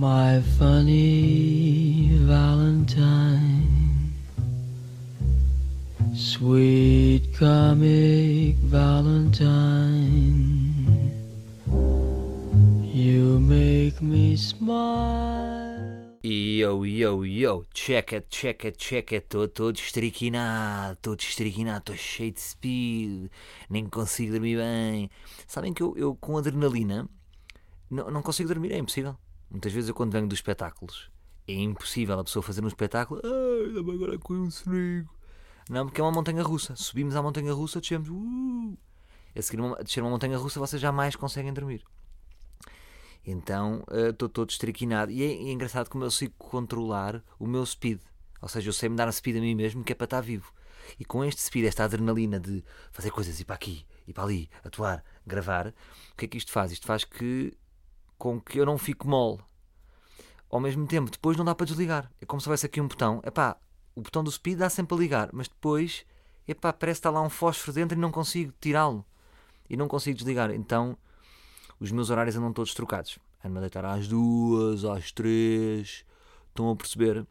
My funny Valentine, sweet comic Valentine, you make me smile. Yo, yo, yo, check it, check it, check it, estou todo estriquinado, todo estriquinado, estou cheio de speed, nem consigo dormir bem. Sabem que eu, eu com adrenalina não, não consigo dormir, é impossível. Muitas vezes eu quando venho dos espetáculos, é impossível a pessoa fazer um espetáculo, ai, dá-me agora com um sonego. Não, porque é uma montanha russa. Subimos à montanha russa, descemos, uh, a seguir uma, a descer uma montanha russa vocês jamais conseguem dormir. Então estou uh, todo estriquinado. E é, é, engraçado como eu consigo controlar o meu speed. Ou seja, eu sei me dar a speed a mim mesmo que é para estar vivo. E com este speed, esta adrenalina de fazer coisas, ir para aqui, ir para ali, atuar, gravar, o que é que isto faz? Isto faz que com que eu não fico mole. Ao mesmo tempo, depois não dá para desligar. É como se houvesse aqui um botão. Epá, o botão do speed dá sempre a ligar, mas depois, epá, parece que está lá um fósforo dentro e não consigo tirá-lo. E não consigo desligar. Então, os meus horários andam todos trocados. Ando a deitar às duas, às três. Estão a perceber?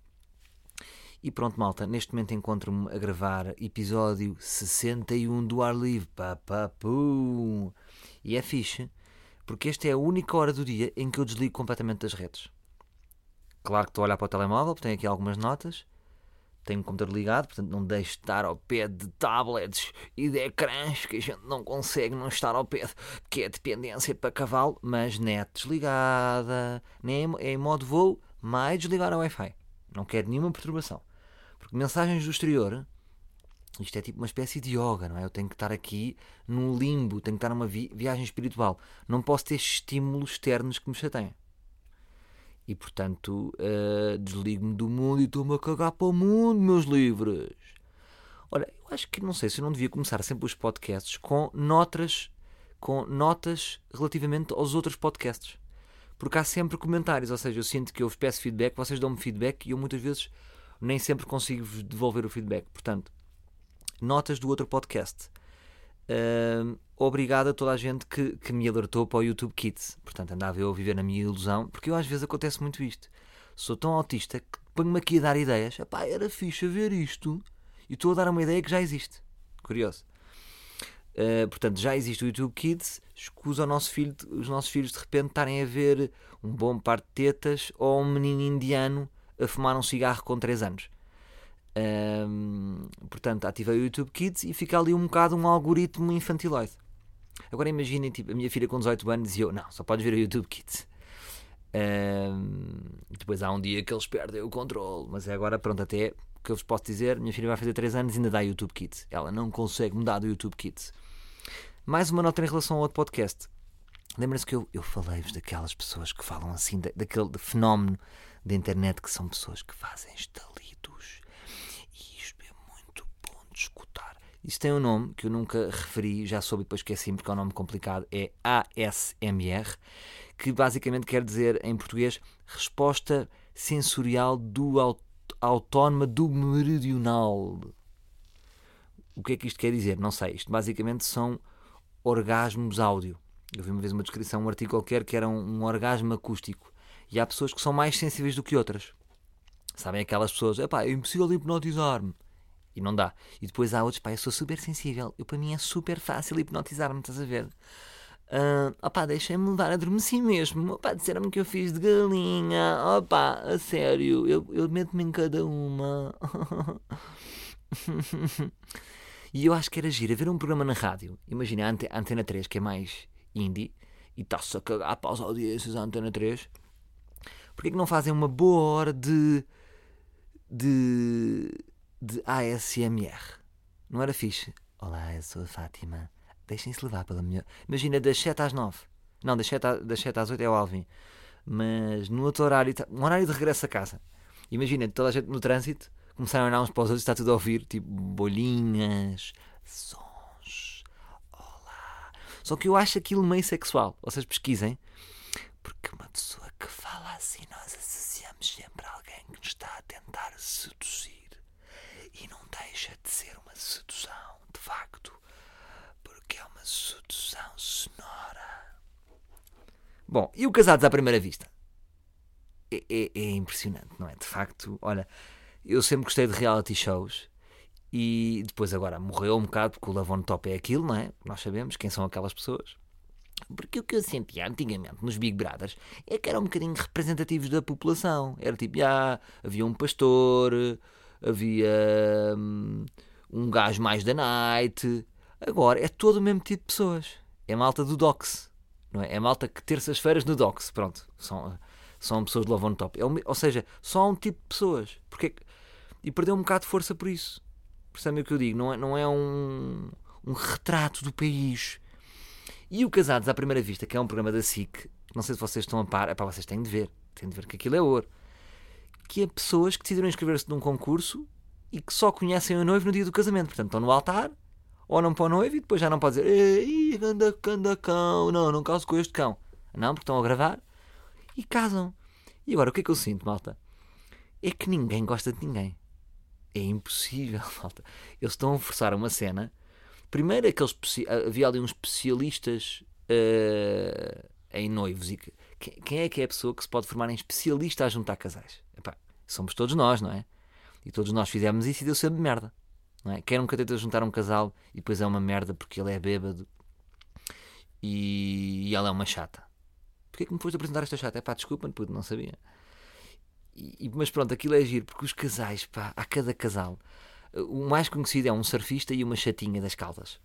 E pronto, malta, neste momento encontro-me a gravar episódio 61 do Ar Livre. Papapum. E é fixe, porque esta é a única hora do dia em que eu desligo completamente das redes. Claro que estou a olhar para o telemóvel, tenho aqui algumas notas, tenho o computador ligado, portanto não deixo de estar ao pé de tablets e de ecrãs que a gente não consegue não estar ao pé, que é dependência para cavalo, mas net desligada, nem em modo voo, mais desligar a Wi-Fi. Não quero nenhuma perturbação. Porque mensagens do exterior isto é tipo uma espécie de yoga, não é? Eu tenho que estar aqui num limbo, tenho que estar numa vi viagem espiritual. Não posso ter estímulos externos que me chateiem. E portanto, uh, desligo-me do mundo e estou-me a cagar para o mundo, meus livres. Olha, eu acho que não sei se eu não devia começar sempre os podcasts com notas, com notas relativamente aos outros podcasts. Porque há sempre comentários, ou seja, eu sinto que eu vos peço feedback, vocês dão-me feedback e eu muitas vezes nem sempre consigo devolver o feedback. Portanto, notas do outro podcast. Uh, obrigado a toda a gente que, que me alertou para o YouTube Kids. Portanto, andava eu a viver na minha ilusão, porque eu às vezes acontece muito isto. Sou tão autista que ponho-me aqui a dar ideias. Epá, era fixe ver isto. E estou a dar uma ideia que já existe. Curioso. Uh, portanto, já existe o YouTube Kids. Escusa nosso filho, os nossos filhos de repente estarem a ver um bom par de tetas ou um menino indiano a fumar um cigarro com 3 anos. Um, portanto, ativei o YouTube Kids e fica ali um bocado um algoritmo infantiloide. Agora imaginem, tipo, a minha filha com 18 anos e eu, não, só podes ver o YouTube Kids. Um, depois há um dia que eles perdem o controle, mas é agora, pronto, até que eu vos posso dizer, minha filha vai fazer 3 anos e ainda dá YouTube Kids. Ela não consegue mudar do YouTube Kids. Mais uma nota em relação ao outro podcast. Lembra-se que eu, eu falei-vos daquelas pessoas que falam assim, daquele fenómeno da internet que são pessoas que fazem estalidos Isso tem um nome que eu nunca referi, já soube e depois esqueci porque é um nome complicado, é ASMR, que basicamente quer dizer em português resposta sensorial do aut autónoma do meridional. O que é que isto quer dizer? Não sei. Isto basicamente são orgasmos áudio. Eu vi uma vez uma descrição, um artigo qualquer que era um, um orgasmo acústico. E há pessoas que são mais sensíveis do que outras. Sabem aquelas pessoas, epá, é impossível hipnotizar-me e não dá. E depois há outros, pá, eu sou super sensível, eu, para mim é super fácil hipnotizar-me, estás a ver? Uh, opá, deixem-me levar, adormeci mesmo. Opá, disseram-me que eu fiz de galinha. Opá, a sério, eu, eu meto-me em cada uma. e eu acho que era giro ver um programa na rádio. Imagina a Antena 3, que é mais indie, e está-se a cagar para as audiências a Antena 3. Porquê que não fazem uma boa hora de. de de ASMR. Não era fixe? Olá, eu sou a Fátima. Deixem-se levar pela minha. Imagina, das 7 às 9. Não, das 7, a, das 7 às 8 é o Alvin. Mas no outro horário, um horário de regresso a casa. Imagina, toda a gente no trânsito começaram a olhar uns para os outros está tudo a ouvir, tipo, bolinhas, sons. Olá. Só que eu acho aquilo meio sexual. Vocês pesquisem. Porque uma pessoa que fala assim, nós associamos sempre a alguém que nos está a tentar seduzir deixa de ser uma sedução, de facto, porque é uma sedução sonora. Bom, e o Casados à Primeira Vista? é, é, é impressionante, não é? De facto, olha, eu sempre gostei de reality shows e depois agora morreu um bocado porque o Lavon Top é aquilo, não é? Nós sabemos quem são aquelas pessoas. Porque o que eu sentia antigamente nos Big Brothers é que eram um bocadinho representativos da população. Era tipo, ah, havia um pastor, havia hum, um gajo mais da night. Agora é todo o mesmo tipo de pessoas. É malta do Docs. Não é? é malta que terças-feiras no Docs. Pronto. São, são pessoas de Love on Top. É um, ou seja, só há um tipo de pessoas. Porque, e perdeu um bocado de força por isso. Percebem o que eu digo? Não é, não é um, um retrato do país. E o Casados à Primeira Vista, que é um programa da SIC, não sei se vocês estão a par, é para vocês têm de ver, têm de ver que aquilo é ouro. Que é pessoas que decidiram inscrever-se num concurso e que só conhecem o noivo no dia do casamento. Portanto, estão no altar, olham para o noivo e depois já não pode dizer Ei, anda, anda cão, não, não caso com este cão. Não, porque estão a gravar e casam. E agora o que é que eu sinto, malta? É que ninguém gosta de ninguém. É impossível, malta. Eles estão a forçar uma cena. Primeiro, aqueles, havia ali uns especialistas uh, em noivos. E que, quem é que é a pessoa que se pode formar em especialista a juntar casais? Epá, somos todos nós, não é? E todos nós fizemos isso e deu sempre merda. Não é? Quem nunca tenta juntar um casal e depois é uma merda porque ele é bêbado e, e ela é uma chata. Porquê que me foste apresentar esta chata? É pá, desculpa, puto, não sabia. E, mas pronto, aquilo é giro, porque os casais, pá, há cada casal. O mais conhecido é um surfista e uma chatinha das caldas.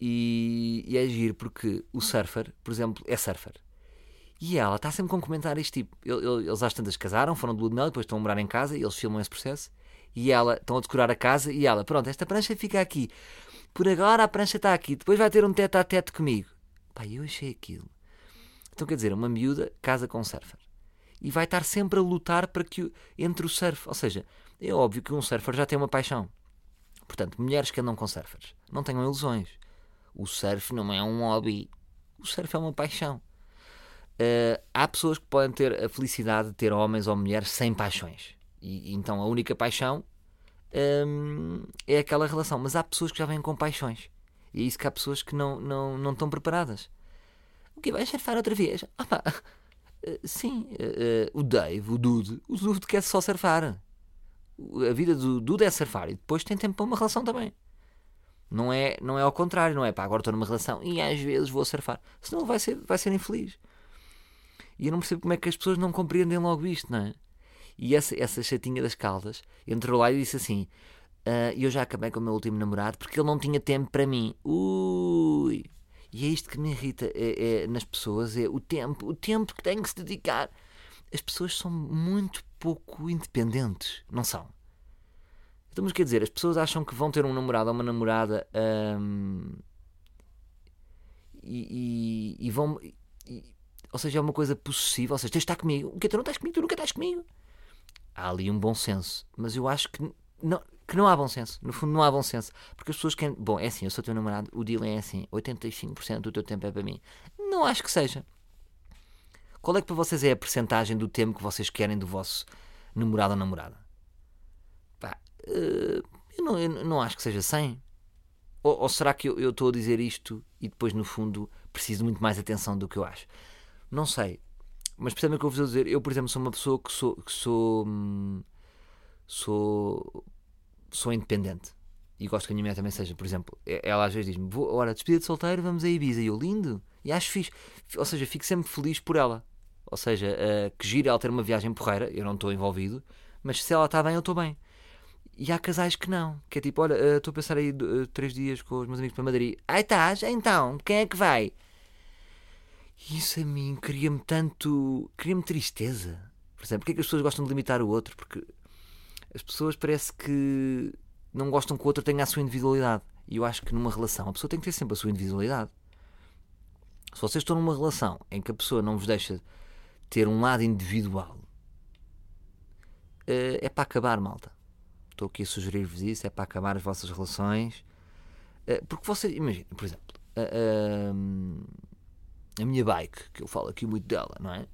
E, e é giro porque o surfer, por exemplo, é surfer. E ela está sempre com comentários tipo: eles às tantas casaram, foram de lua de mel, depois estão a morar em casa e eles filmam esse processo. E ela, estão a decorar a casa e ela, pronto, esta prancha fica aqui. Por agora a prancha está aqui, depois vai ter um teto a teto comigo. Pá, eu achei aquilo. Então quer dizer, uma miúda casa com um surfer e vai estar sempre a lutar para que entre o surf, ou seja, é óbvio que um surfer já tem uma paixão. Portanto, mulheres que andam com surfers, não tenham ilusões. O surf não é um hobby, o surf é uma paixão. Uh, há pessoas que podem ter a felicidade de ter homens ou mulheres sem paixões. E, então a única paixão um, é aquela relação. Mas há pessoas que já vêm com paixões. E é isso que há pessoas que não, não, não estão preparadas. O que vai surfar outra vez? Ah, pá, eh, sim, uh, o Dave, o Dude, o Dude quer só surfar. A vida do Dude é surfar e depois tem tempo para uma relação também. Não é, não é ao contrário, não é pá, agora estou numa relação e às vezes vou surfar. Senão vai ser, vai ser infeliz. E eu não percebo como é que as pessoas não compreendem logo isto, não é? E essa, essa chatinha das caldas entrou lá e disse assim: uh, Eu já acabei com o meu último namorado porque ele não tinha tempo para mim. Ui! E é isto que me irrita é, é, nas pessoas: é o tempo, o tempo que tem que se dedicar. As pessoas são muito pouco independentes, não são? Então, mas quer dizer, as pessoas acham que vão ter um namorado ou uma namorada hum, e, e, e, vão. Ou seja, é uma coisa possível. Ou seja, tens de estar comigo. O que tu não estás comigo? Tu nunca estás comigo. Há ali um bom senso. Mas eu acho que não, que não há bom senso. No fundo, não há bom senso. Porque as pessoas querem. Bom, é assim, eu sou teu namorado, o deal é assim: 85% do teu tempo é para mim. Não acho que seja. Qual é que para vocês é a percentagem do tempo que vocês querem do vosso namorado ou namorada? Pá, uh, eu, não, eu não acho que seja 100. Ou, ou será que eu, eu estou a dizer isto e depois, no fundo, preciso muito mais atenção do que eu acho? Não sei. Mas percebem o que eu vos dizer? Eu, por exemplo, sou uma pessoa que sou. Que sou hum, sou sou independente e gosto que a minha mulher também seja, por exemplo, ela às vezes diz-me, ora, despedida de solteiro, vamos a Ibiza, e eu, lindo, e acho fixe, ou seja, fico sempre feliz por ela, ou seja, uh, que gira ela ter uma viagem porreira, eu não estou envolvido, mas se ela está bem, eu estou bem. E há casais que não, que é tipo, olha, eh, estou uh, a pensar aí uh, três dias com os meus amigos para Madrid, aí estás, então, quem é que vai? Isso a mim cria-me tanto, cria-me tristeza, por exemplo, porque é que as pessoas gostam de limitar o outro? Porque as pessoas parece que não gostam que o outro tenha a sua individualidade. E eu acho que numa relação a pessoa tem que ter sempre a sua individualidade. Se vocês estão numa relação em que a pessoa não vos deixa ter um lado individual, eh, é para acabar, malta. Estou aqui a sugerir-vos isso, é para acabar as vossas relações. Eh, porque vocês, imaginem, por exemplo, a, minha bike, que eu falo aqui muito dela, não é?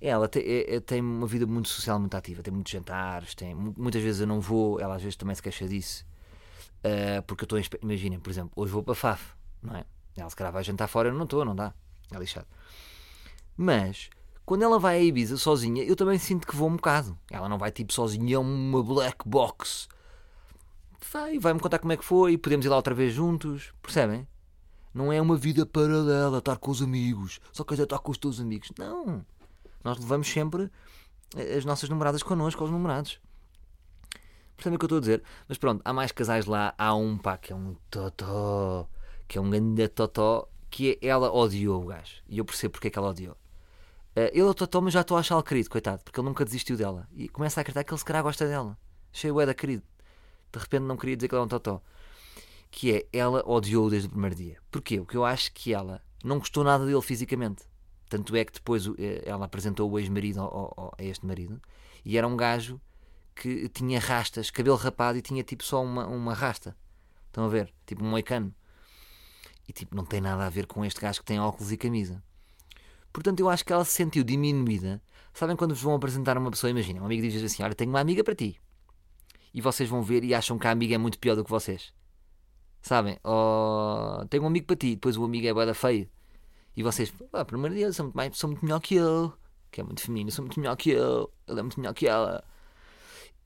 Ela tem, é, é, tem uma vida muito social, muito ativa, tem muitos jantares, tem, muitas vezes eu não vou, ela às vezes também se queixa disso, uh, porque eu estou, imaginem, por exemplo, hoje vou para FAF, não é? Ela se calhar vai jantar fora, eu não estou, não dá, é lixado. Mas, Quando ela vai a Ibiza sozinha, eu também sinto que vou um bocado. Ela não vai tipo sozinha a uma black box. Vai, vai-me contar como é que foi podemos ir lá outra vez juntos. Percebem? Não é uma vida paralela, estar com os amigos. Só quer dizer estar com os teus amigos. Não. Nós levamos sempre as nossas namoradas connosco, aos namorados. Percebem o que eu estou a dizer? Mas pronto, há mais casais lá. Há um pá que é um totó, que é um grande totó, que é, ela odiou o gajo. E eu percebo porque é que ela odiou. Uh, ele é o totó, mas já estou a achá-lo querido, coitado, porque ele nunca desistiu dela. E começa a acreditar que ele se calhar gosta dela. Cheio é da querido. De repente não queria dizer que ele é um totó. Que é, ela odiou desde o primeiro dia. Porquê? Porque eu acho que ela não gostou nada dele fisicamente. Tanto é que depois eh, ela apresentou o ex-marido a este marido e era um gajo que tinha rastas, cabelo rapado e tinha tipo só uma, uma rasta. Estão a ver? Tipo um moicano. E tipo, não tem nada a ver com este gajo que tem óculos e camisa. Portanto, eu acho que ela se sentiu diminuída. Sabem quando vos vão apresentar uma pessoa? Imagina, um amigo diz assim: Olha, tenho uma amiga para ti. E vocês vão ver e acham que a amiga é muito pior do que vocês. Sabem? Oh, tenho um amigo para ti. Depois o amigo é boeda feio. E vocês, ah, primeiro dia, sou muito, mais, sou muito melhor que ele. Que é muito feminino, sou muito melhor que ele. Ele é muito melhor que ela.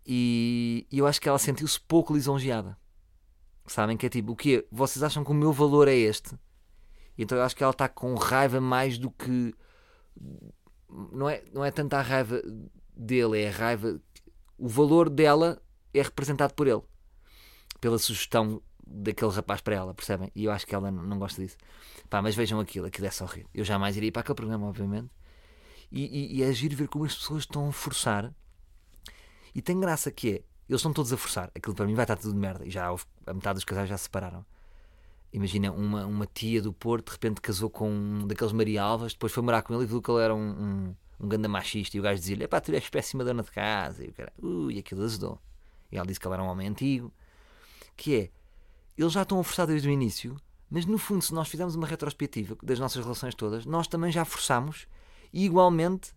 E, e eu acho que ela sentiu-se pouco lisonjeada. Sabem que é tipo, o quê? Vocês acham que o meu valor é este? Então eu acho que ela está com raiva mais do que. Não é, não é tanta a raiva dele, é a raiva. O valor dela é representado por ele. Pela sugestão daquele rapaz para ela, percebem? E eu acho que ela não, gosta disso. Pá, mas vejam aquilo, aquilo é só rir. Eu jamais iria para aquele programa, obviamente. E, e, e é giro ver como as pessoas estão a forçar e tem graça que é, eles estão todos a forçar. Aquilo para mim vai estar tudo de merda. E já a metade dos casais já se separaram. Imagina uma, uma tia do Porto de repente casou com um daqueles Maria Alvas, depois foi morar com ele e viu que ele era um, um, um ganda machista. E o gajo dizia-lhe: pá, tu és péssima dona de casa. E o cara, ui, aquilo ajudou. E ela disse que ele era um homem antigo. Que é, eles já estão a forçar desde o início, mas no fundo, se nós fizermos uma retrospectiva das nossas relações todas, nós também já forçamos e igualmente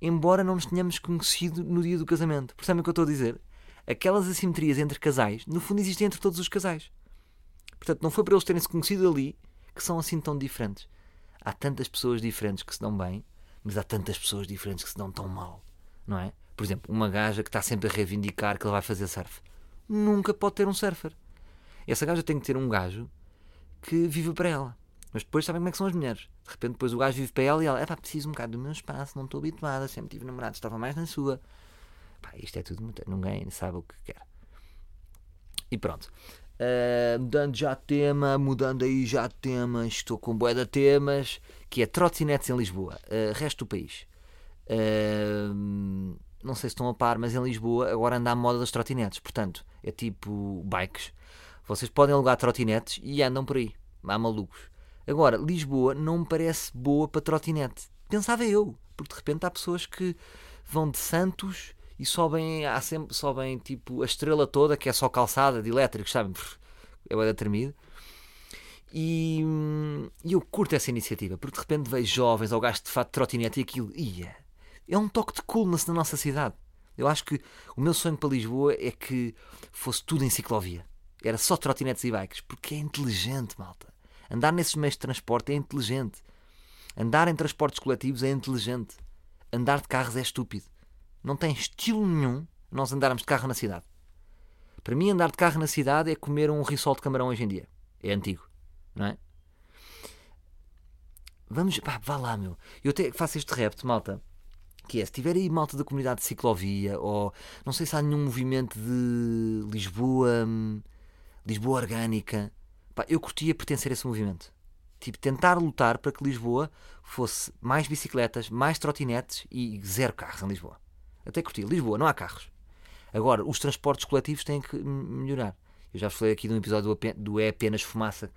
embora não nos tenhamos conhecido no dia do casamento. Percebem o que eu estou a dizer? Aquelas assimetrias entre casais, no fundo, existem entre todos os casais. Portanto, não foi para eles terem se conhecido ali que são assim tão diferentes. Há tantas pessoas diferentes que se dão bem, mas há tantas pessoas diferentes que se dão tão mal, não é? Por exemplo, uma gaja que está sempre a reivindicar que ela vai fazer surf. Nunca pode ter um surfer. Essa gaja tem que ter um gajo que vive para ela. Mas depois sabem como é que são as mulheres. De repente depois o gajo vive para ela e ela, é pá, preciso um bocado do meu espaço, não estou habituada, sempre tive namorado, estava mais na sua. Pá, isto é tudo muito. Ninguém sabe o que quer. E pronto. Uh, mudando já tema, mudando aí já tema, estou com boé de temas, que é trotinetes em Lisboa, uh, resto do país. Uh, não sei se estão a par, mas em Lisboa agora anda a moda das trotinetes. Portanto, é tipo bikes. Vocês podem alugar trotinetes e andam por aí. Há malucos. Agora, Lisboa não me parece boa para trotinete. Pensava eu, porque de repente há pessoas que vão de Santos e sobem, há sempre, sobem tipo a estrela toda, que é só calçada de elétricos, sabem? É o tremido. E, eu curto essa iniciativa, porque de repente vejo jovens ao gasto de fato de trotinete e aquilo, ia, é um toque de coolness na nossa cidade. Eu acho que o meu sonho para Lisboa é que fosse tudo em ciclovia. Era só trotinetes e bikes, porque é inteligente, malta. Andar nesses meios de transporte é inteligente. Andar em transportes coletivos é inteligente. Andar de carros é estúpido. Não tem estilo nenhum nós andarmos de carro na cidade. Para mim, andar de carro na cidade é comer um risol de camarão hoje em dia. É antigo, não é? Vamos, pá, vá lá, meu. Eu até faço este repto, malta. Que é, se tiver aí malta da comunidade de ciclovia, ou não sei se há nenhum movimento de Lisboa, hum, Lisboa orgânica, Pá, eu curtia pertencer a esse movimento. Tipo, tentar lutar para que Lisboa fosse mais bicicletas, mais trotinetes e zero carros em Lisboa. Até curtia. Lisboa, não há carros. Agora, os transportes coletivos têm que melhorar. Eu já falei aqui de um episódio do É Apenas Fumaça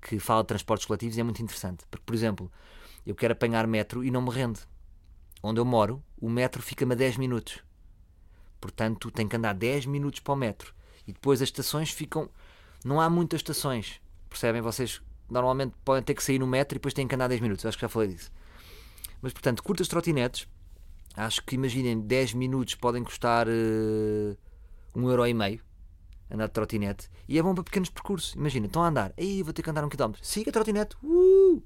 que fala de transportes coletivos e é muito interessante. Porque, por exemplo, eu quero apanhar metro e não me rende. Onde eu moro, o metro fica-me a 10 minutos. Portanto, tenho que andar 10 minutos para o metro. E depois as estações ficam não há muitas estações. Percebem? Vocês normalmente podem ter que sair no metro e depois têm que andar 10 minutos. Acho que já falei disso. Mas, portanto, curtas trotinetes, acho que imaginem 10 minutos podem custar uh, um euro e meio andar de trotinete. E é bom para pequenos percursos. Imagina, estão a andar, aí vou ter que andar um quilómetro. Siga a trotinete. Uh!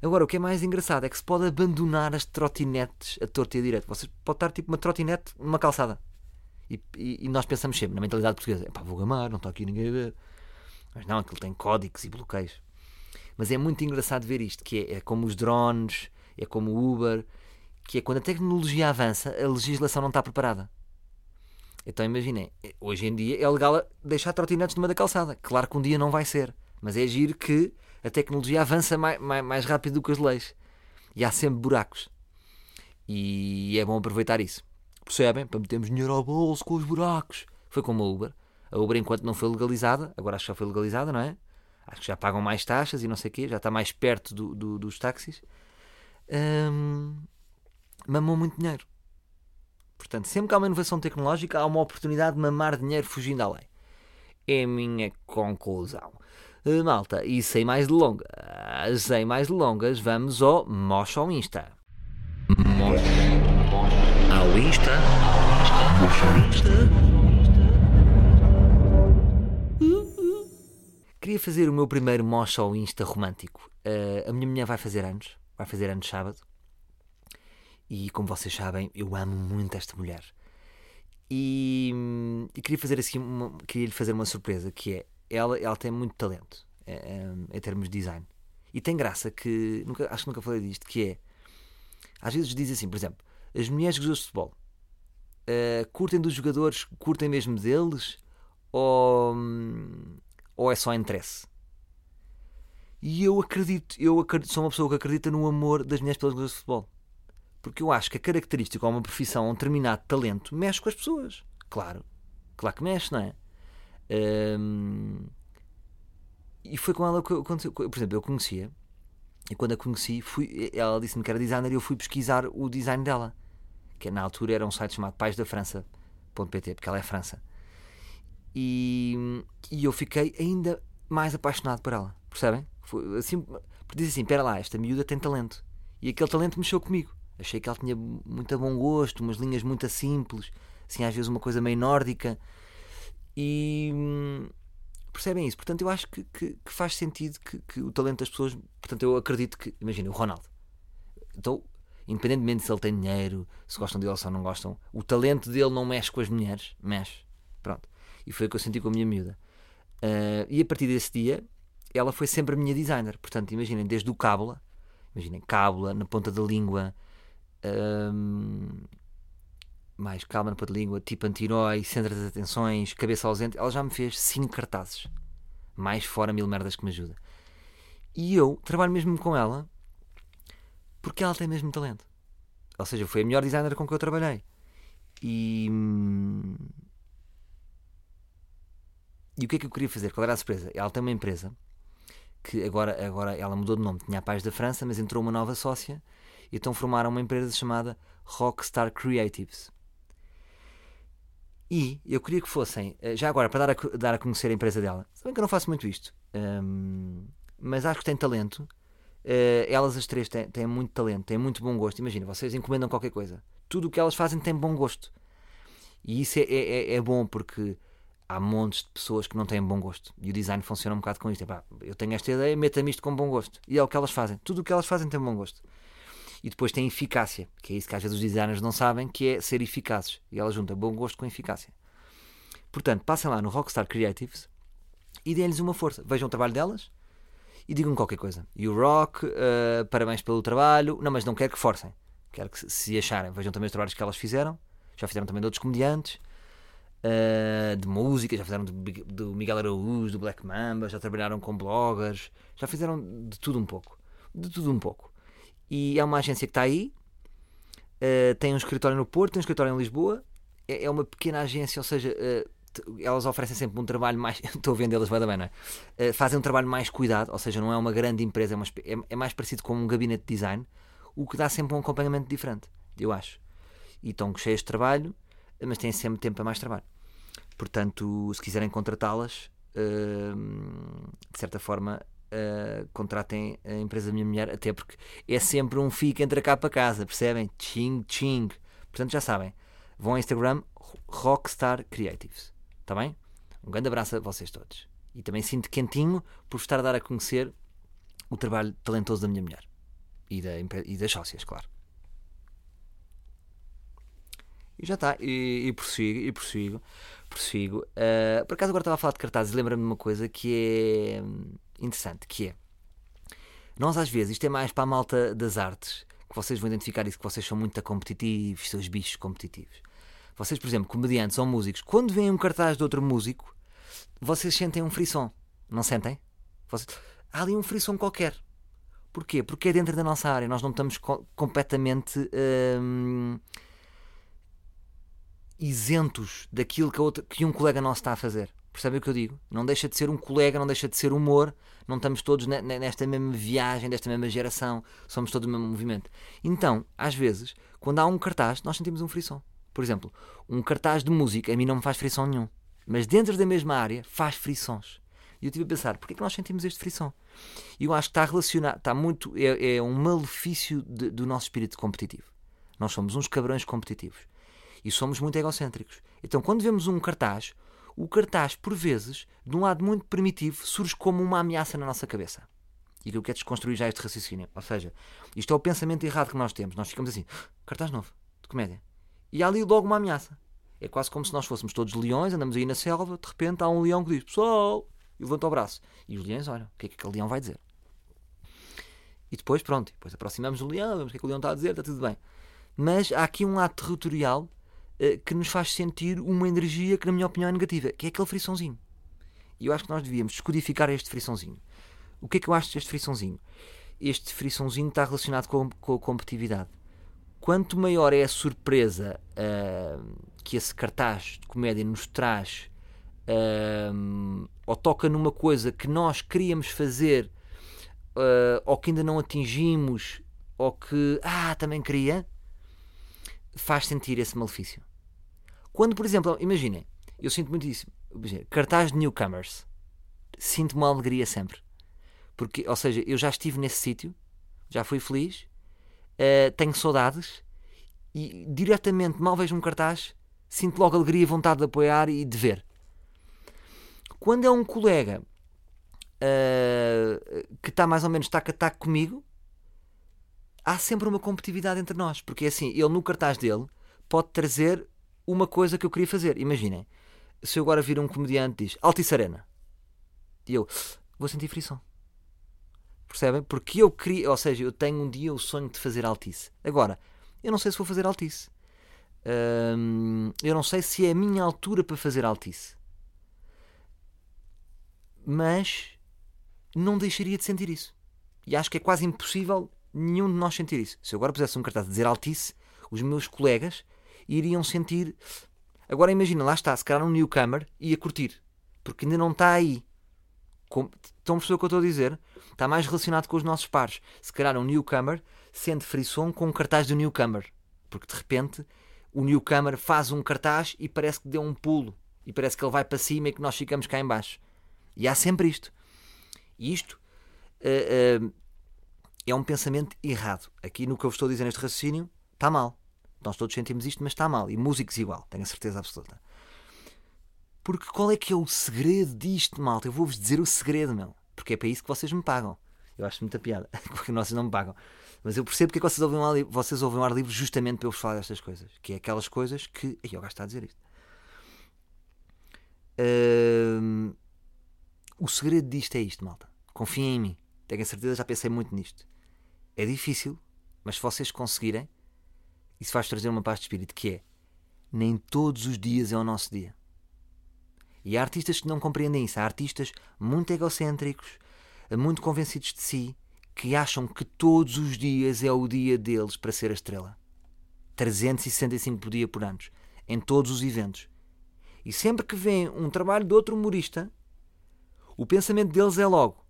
Agora, o que é mais engraçado é que se pode abandonar as trotinetes a torta e a direito. Você pode estar tipo uma trotinete numa calçada. E, e- e nós pensamos sempre, na mentalidade portuguesa, pá, vou gamar, não está aqui ninguém a ver. Mas não, aquilo tem códigos e bloqueios. Mas é muito engraçado ver isto, que é, é como os drones, é como o Uber, que é quando a tecnologia avança, a legislação não está preparada. Então imaginem, hoje em dia é legal deixar trotinetes numa da calçada. Claro que um dia não vai ser, mas é giro que a tecnologia avança mais, mais, mais rápido do que as leis. E há sempre buracos. E é bom aproveitar isso. Percebem? Para metermos dinheiro ao bolso com os buracos. Foi como a Uber. A Uber, enquanto não foi legalizada, agora acho que já foi legalizada, não é? Acho que já pagam mais taxas e não sei o quê, já está mais perto do- do- dos táxis. Hum, mamou muito dinheiro. Portanto, sempre que há uma inovação tecnológica, há uma oportunidade de mamar dinheiro fugindo à lei. É a minha conclusão. Eh, Malta, e sem mais delongas, sem mais delongas, vamos ao Mocha ao Insta. Mocha ao Insta. Mocha ao Insta. Queria fazer o meu primeiro Mocha ao Insta romântico. Eh, a minha mulher vai fazer anos, vai fazer anos sábado. E como vocês sabem, eu amo muito esta mulher. E, hum, e queria fazer assim uma, queria lhe fazer uma surpresa que é ela, ela tem muito talento eh, em, em termos de design. E tem graça que nunca, acho que nunca falei disto, que é às vezes diz assim, por exemplo, as mulheres jogadores de futebol eh, curtem dos jogadores, curtem mesmo deles ou, hum, ou é só interesse? E eu acredito, eu acredito, sou uma pessoa que acredita no amor das mulheres pelos jogadores de futebol. Porque eu acho que a característica ou uma profissão, ou um determinado talento, mexe com as pessoas. Claro. Claro que mexe, não é? E foi com ela que aconteceu. Por exemplo, eu conhecia, e quando a conheci, fui, ela disse-me que era designer e eu fui pesquisar o design dela. Que na altura era um site chamado paisdafrança.pt, porque ela é França. E, e eu fiquei ainda mais apaixonado por ela. Percebem? Foi assim, diz assim: espera lá, esta miúda tem talento. E aquele talento mexeu comigo. Achei que ela tinha muito bom gosto, umas linhas muito simples, assim, às vezes uma coisa meio nórdica. E percebem isso? Portanto, eu acho que, que- que faz sentido que, que o talento das pessoas. Portanto, eu acredito que. Imagina, o Ronaldo. Então, independentemente se ele tem dinheiro, se gostam dele ou se não gostam, o talento dele não mexe com as mulheres. Mexe. Pronto. E foi o que eu senti com a minha miúda. Ah, e a partir desse dia, ela foi sempre a minha designer. Portanto, imaginem, desde o cábula, imaginem, cábula na ponta da língua, hum, mais calma na ponta da língua, tipo anti-herói, centro das atenções, cabeça ausente, ela já me fez 5 cartazes. Mais fora mil merdas que me ajuda. E eu trabalho mesmo com ela porque ela tem mesmo talento. Ou seja, foi a melhor designer com que eu trabalhei. E. E o que é que eu queria fazer? Qual era a surpresa? Ela tem uma empresa que agora, agora ela mudou de nome, tinha a Paz da França, mas entrou uma nova sócia e então formaram uma empresa chamada Rockstar Creatives. E eu queria que fossem, eh, já agora, para dar a, dar a conhecer a empresa dela, sabem que eu não faço muito isto, hum, mas acho que tem talento. Eh, elas as três têm, têm muito talento, têm muito bom gosto. Imagina, vocês encomendam qualquer coisa, tudo o que elas fazem tem bom gosto. E isso é, é, é- é bom porque há montes de pessoas que não têm bom gosto. E o design funciona um bocado com isto. É eu tenho esta ideia, meta-me isto com bom gosto. E é o que elas fazem. Tudo o que elas fazem tem bom gosto. E depois tem eficácia, que é isso que às vezes os designers não sabem, que é ser eficazes. E ela junta bom gosto com eficácia. Portanto, passem lá no Rockstar Creatives e deem-lhes uma força. Vejam o trabalho delas e digam qualquer coisa. E o Rock, eh, parabéns pelo trabalho. Não, mas não quero que forcem. Quero que se acharem. Vejam também os trabalhos que elas fizeram. Já fizeram também de outros comediantes. Eh, de música, já fizeram do, Miguel Araújo, do Black Mamba, já trabalharam com bloggers, já fizeram de tudo um pouco. De tudo um pouco. E é uma agência que está aí, eh, tem um escritório no Porto, tem um escritório em Lisboa, é, é uma pequena agência, ou seja, t- elas oferecem sempre um trabalho mais. Estou a vendê-las, vai dar bem, não é? Fazem um trabalho mais cuidado, ou seja, não é uma grande empresa, é, uma é- é mais parecido com um gabinete de design, o que dá sempre um acompanhamento diferente, eu acho. E estão cheias de trabalho, mas têm sempre tempo para mais trabalho. Portanto, se quiserem contratá-las, hum, de certa forma, uh, contratem a empresa da minha mulher, até porque é sempre um fica entre cá para casa, percebem? Ching, ching. Portanto, já sabem, vão ao Instagram Rockstar Creatives, está bem? Um grande abraço a vocês todos. E também sinto quentinho por estar a dar a conhecer o trabalho talentoso da minha mulher. E, da, e das sócias, claro. E já está. E, e prossigo, e prossigo, prossigo. Ah, por acaso agora estava a falar de cartazes e lembra-me de uma coisa que é hum, interessante, que é nós às vezes, isto é mais para a malta das artes, que vocês vão identificar isso, que vocês são muito competitivos, seus bichos competitivos. Vocês, por exemplo, comediantes ou músicos, quando veem um cartaz de outro músico, vocês sentem um frisson, não sentem? Vocês- Há ali um frisson qualquer. Porquê? Porque é dentro da nossa área, nós não estamos co- completamente hum, isentos daquilo que, que um colega nosso está a fazer. Percebem o que eu digo? Não deixa de ser um colega, não deixa de ser humor, não estamos todos ne- ne- nesta mesma viagem, desta mesma geração, somos todos do mesmo movimento. Então, às vezes, quando há um cartaz, nós sentimos um frisson. Por exemplo, um cartaz de música a mim não me faz frisson nenhum, mas dentro da mesma área faz frissons. E eu estive a pensar, porquê que nós sentimos este frisson? E eu acho que está relacionado, está muito, é, é um malefício de- do nosso espírito competitivo. Nós somos uns cabrões competitivos e somos muito egocêntricos. Então, quando vemos um cartaz, o cartaz, por vezes, de um lado muito primitivo, surge como uma ameaça na nossa cabeça. E que eu quero desconstruir já este raciocínio. Ou seja, isto é o pensamento errado que nós temos. Nós ficamos assim, cartaz novo, de comédia. E há ali logo uma ameaça. É quase como se nós fôssemos todos leões, andamos aí na selva, de repente há um leão que diz, pessoal, e levanta o braço. E os leões olham, o que é que aquele leão vai dizer? E depois, pronto, depois aproximamos do leão, vemos o que é que o leão está a dizer, está tudo bem. Mas há aqui um lado territorial que nos faz sentir uma energia que, na minha opinião, é negativa, que é aquele frissãozinho. E eu acho que nós devíamos descodificar este frissãozinho. O que é que eu acho deste frissãozinho? Este frissãozinho está relacionado com, com a competitividade. Quanto maior é a surpresa ah, que esse cartaz de comédia nos traz, ah, ou toca numa coisa que nós queríamos fazer, ah, ou que ainda não atingimos, ou que, ah, também queria, faz sentir esse malefício. Quando, por exemplo, imaginem, eu sinto muito isso, imagina, cartaz de newcomers, sinto uma alegria sempre. Porque, ou seja, eu já estive nesse sítio, já fui feliz, eh, tenho saudades e diretamente, mal vejo um cartaz, sinto logo alegria vontade de apoiar e de ver. Quando é um colega eh, que está mais ou menos taco a taco comigo, há sempre uma competitividade entre nós. Porque é assim, ele no cartaz dele pode trazer uma coisa que eu queria fazer. Imaginem, se eu agora vir um comediante e diz Altice Arena, e eu vou sentir frição. Percebem? Porque eu queria, ou seja, eu tenho um dia o sonho de fazer Altice. Agora, eu não sei se vou fazer Altice. Hum, eu não sei se é a minha altura para fazer Altice. Mas não deixaria de sentir isso. E acho que é quase impossível nenhum de nós sentir isso. Se eu agora pusesse um cartaz a dizer Altice, os meus colegas iriam sentir. Agora imagina, lá está, se calhar um newcomer ia curtir, porque ainda não está aí. Com- Estão a perceber o que eu estou a dizer? Está mais relacionado com os nossos pares. Se calhar um newcomer sente frisson com um cartaz do newcomer, porque de repente o newcomer faz um cartaz e parece que deu um pulo, e parece que ele vai para cima e que nós ficamos cá em baixo. E há sempre isto. E isto eh, eh, é um pensamento errado. Aqui no que eu vos estou a dizer neste raciocínio, está mal. Nós todos sentimos isto, mas está mal. E músicos igual, tenho a certeza absoluta. Porque qual é que é o segredo disto, malta? Eu vou-vos dizer o segredo, meu. Porque é para isso que vocês me pagam. Eu acho muita piada, porque vocês não me pagam. Mas eu percebo porque é que vocês ouvem, um ar vocês ouvem um ar livre justamente para eu vos falar destas coisas. Que é aquelas coisas que. Ai, o gajo a dizer isto. O segredo disto é isto, malta. Confiem em mim. Tenho a certeza, já pensei muito nisto. É difícil, mas se vocês conseguirem, isso faz trazer uma paz de espírito que é nem todos os dias é o nosso dia. E há artistas que não compreendem isso. Há artistas muito egocêntricos, muito convencidos de si, que acham que todos os dias é o dia deles para ser a estrela. 365 por dia por ano, em todos os eventos. E sempre que vem um trabalho de outro humorista, o pensamento deles é logo.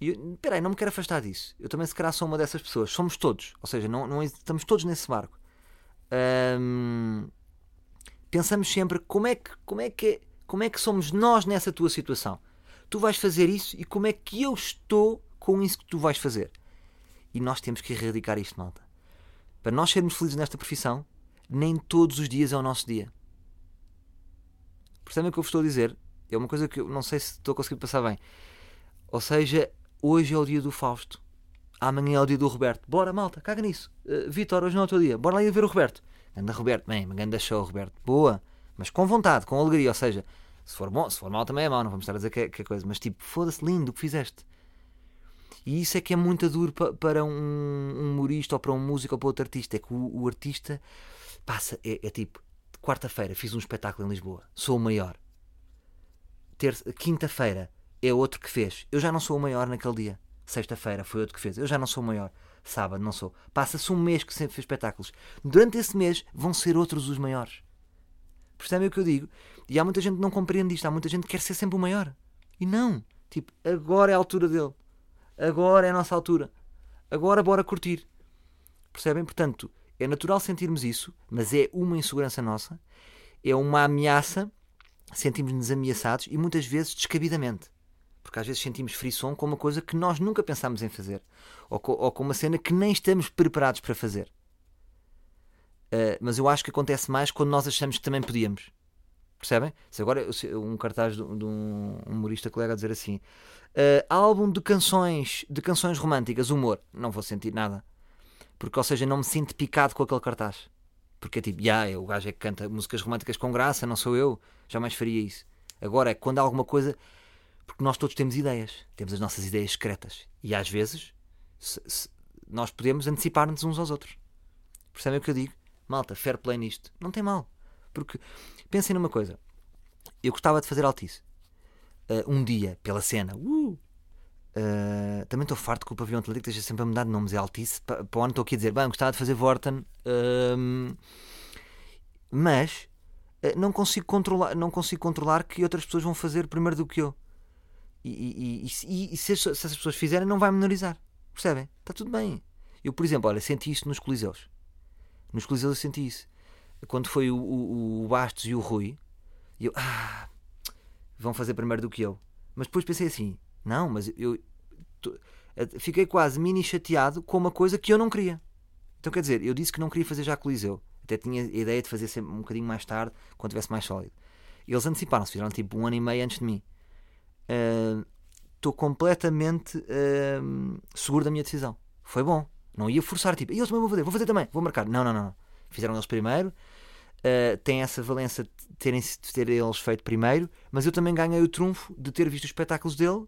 E eu- Espera aí, não me quero afastar disso. Eu também, se calhar, sou uma dessas pessoas. Somos todos. Ou seja, não, não estamos todos nesse barco. Pensamos sempre como é, que, como, é que, como é que somos nós nessa tua situação. Tu vais fazer isso e como é que eu estou com isso que tu vais fazer. E nós temos que erradicar isto, malta. Para nós sermos felizes nesta profissão, nem todos os dias é o nosso dia. Percebem o que eu vos estou a dizer? É uma coisa que eu não sei se estou a conseguir passar bem. Ou seja, hoje é o dia do Fausto. amanhã é o dia do Roberto. Bora, malta, caga nisso. Uh, Vitor, hoje não é o teu dia. Bora lá ir ver o Roberto. Anda Roberto, bem, anda show, Roberto. Boa, mas com vontade, com alegria. Ou seja, se for bom, se for mal também é mau, não vamos estar a dizer que é, que é coisa. Mas tipo, foda-se, lindo o que fizeste. E isso é que é muito duro pa, para um, um humorista ou para um músico ou para outro artista. É que o, o artista passa, é, é tipo, quarta-feira fiz um espetáculo em Lisboa, sou o maior. Quinta-feira é outro que fez. Eu já não sou o maior naquele dia. Sexta-feira foi outro que fez. Eu já não sou o maior. Sábado não sou. Passa-se um mês que sempre fez espetáculos. Durante esse mês vão ser outros os maiores. Percebem o que eu digo? E há muita gente que não compreende isto. Há muita gente que quer ser sempre o maior. E não. Tipo, agora é a altura dele. Agora é a nossa altura. Agora bora curtir. Percebem? Portanto, é natural sentirmos isso, mas é uma insegurança nossa. É uma ameaça. Sentimos-nos ameaçados e muitas vezes descabidamente. Porque às vezes sentimos frisson com uma coisa que nós nunca pensámos em fazer. Ou com, ou com uma cena que nem estamos preparados para fazer. Uh, mas eu acho que acontece mais quando nós achamos que também podíamos. Percebem? Se agora um cartaz de, de um humorista colega a dizer assim: uh, álbum de canções, de canções românticas, humor. Não vou sentir nada. Porque, ou seja, não me sinto picado com aquele cartaz. Porque é tipo, yeah, o gajo é que canta músicas românticas com graça, não sou eu, jamais faria isso. Agora é quando há alguma coisa porque nós todos temos ideias, temos as nossas ideias secretas. E às vezes se, se, nós podemos antecipar-nos uns aos outros. Percebem o que eu digo? Malta, fair play nisto. Não tem mal. Porque pensem numa coisa. Eu gostava de fazer altice. Uh, um dia, pela cena. Uh, uh, também estou farto que o pavilhão atlético esteja sempre a mudar de nomes. É altice. Para, para onde estou aqui a dizer, bem, gostava de fazer Vorten. mas não consigo controlar não consigo controlar que outras pessoas vão fazer primeiro do que eu e, e, e, se, se, essas pessoas fizerem, não vai menorizar. Percebem? Está tudo bem. Eu, por exemplo, olha, senti isso nos Coliseus. Nos Coliseus eu senti isso. Quando foi o, o, o Bastos e o Rui, eu, ah, vão fazer primeiro do que eu. Mas depois pensei assim, não, mas eu tô, fiquei quase mini chateado com uma coisa que eu não queria. Então quer dizer, eu disse que não queria fazer já Coliseu. Até tinha a ideia de fazer sempre um bocadinho mais tarde, quando estivesse mais sólido. E eles anteciparam-se, fizeram tipo um ano e meio antes de mim estou uh, completamente uh, seguro da minha decisão. Foi bom. Não ia forçar, tipo, e eu também vou fazer, vou fazer também, vou marcar. Não, não, não. Fizeram eles primeiro. Uh, tem essa valência de terem de ter eles feito primeiro, mas eu também ganhei o trunfo de ter visto os espetáculos dele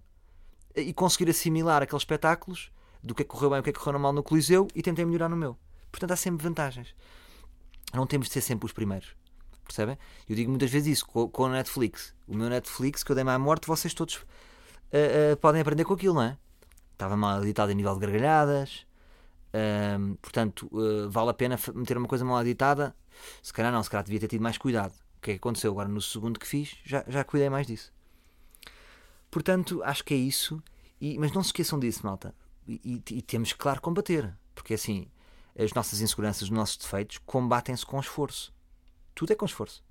e conseguir assimilar aqueles espetáculos do que é que correu bem, o que é que correu mal no Coliseu e tentei melhorar no meu. Portanto, há sempre vantagens. Não temos de ser sempre os primeiros. Percebem? Eu digo muitas vezes isso com, com o Netflix. O meu Netflix, que eu dei-me à morte, vocês todos uh, uh, podem aprender com aquilo, não é? Estava mal editado em nível de gargalhadas. Uh, portanto, vale a pena meter uma coisa mal editada. Se calhar não, se calhar devia ter tido mais cuidado. O que é que aconteceu? Agora, no segundo que fiz, já, já cuidei mais disso. Portanto, acho que é isso. E, mas não se esqueçam disso, malta. E, e, e temos que, claro, combater. Porque assim, as nossas inseguranças, os nossos defeitos, combatem-se com esforço. Tudo é com esforço.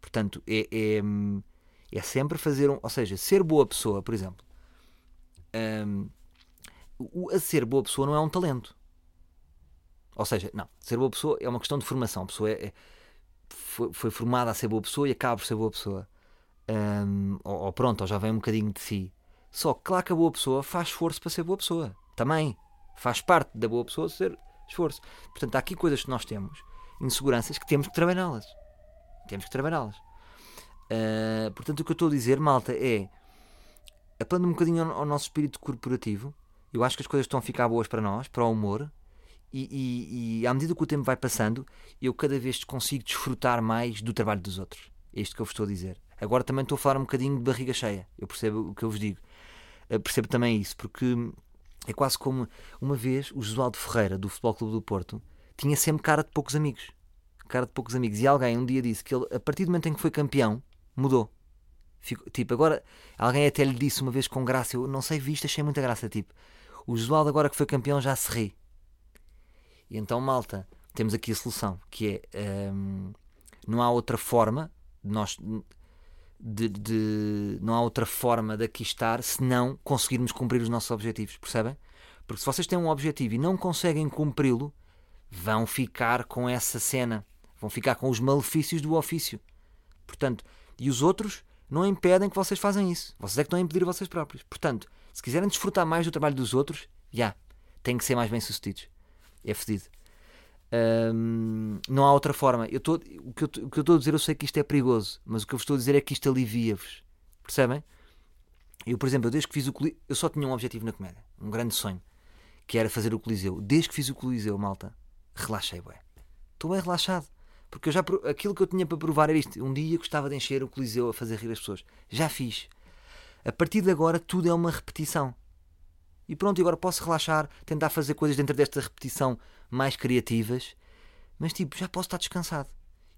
Portanto, é, é, é sempre fazer um. Ou seja, ser boa pessoa, por exemplo. Um, a ser boa pessoa não é um talento. Ou seja, não, ser boa pessoa é uma questão de formação. A pessoa é, é foi, foi, formada a ser boa pessoa e acaba por ser boa pessoa. Um, ou, ou, pronto, ou já vem um bocadinho de si. Só que claro que a boa pessoa faz esforço para ser boa pessoa. Também. Faz parte da boa pessoa ser esforço. Portanto, há aqui coisas que nós temos inseguranças que temos que trabalhá-las. Temos que trabalhá-las. Uh, portanto, o que eu estou a dizer, malta, é apelando um bocadinho ao, ao, nosso espírito corporativo. Eu acho que as coisas estão a ficar boas para nós, para o humor. E, e, e à medida que o tempo vai passando, eu cada vez consigo desfrutar mais do trabalho dos outros. É isto que eu vos estou a dizer. Agora também estou a falar um bocadinho de barriga cheia. Eu percebo o que eu vos digo. Eu percebo também isso, porque é quase como uma vez o Josualdo Ferreira, do Futebol Clube do Porto, tinha sempre cara de poucos amigos. Cara de poucos amigos. E alguém um dia disse que ele, a partir do momento em que foi campeão, mudou. Fico, tipo, agora, alguém até lhe disse uma vez com graça, eu não sei visto, achei muita graça. Tipo, o Josualdo agora que foi campeão já se ri. E então, malta, temos aqui a solução, que é hum, não há outra forma de nós de, de, não há outra forma de aqui estar se não conseguirmos cumprir os nossos objetivos, percebem? Porque se vocês têm um objetivo e não conseguem cumpri-lo, vão ficar com essa cena, vão ficar com os malefícios do ofício. Portanto, e os outros não impedem que vocês façam isso. Vocês é que estão a impedir vocês próprios. Portanto, se quiserem desfrutar mais do trabalho dos outros, já. têm que ser mais bem-sucedidos. É fedido. Não há outra forma. Eu tô, o, que eu, o que eu estou a dizer, eu sei que isto é perigoso, mas o que eu vos estou a dizer é que isto alivia-vos. Percebem? Eu, por exemplo, desde que fiz o Coliseu, eu só tinha um objetivo na comédia, um grande sonho, que era fazer o Coliseu. Desde que fiz o Coliseu, malta, relaxei, bué. Estou bem relaxado. Porque eu já, aquilo que eu tinha para provar era isto. Um dia gostava de encher o Coliseu a fazer rir as pessoas. Já fiz. A partir de agora, tudo é uma repetição. E pronto, agora posso relaxar, tentar fazer coisas dentro desta repetição mais criativas, mas tipo, já posso estar descansado.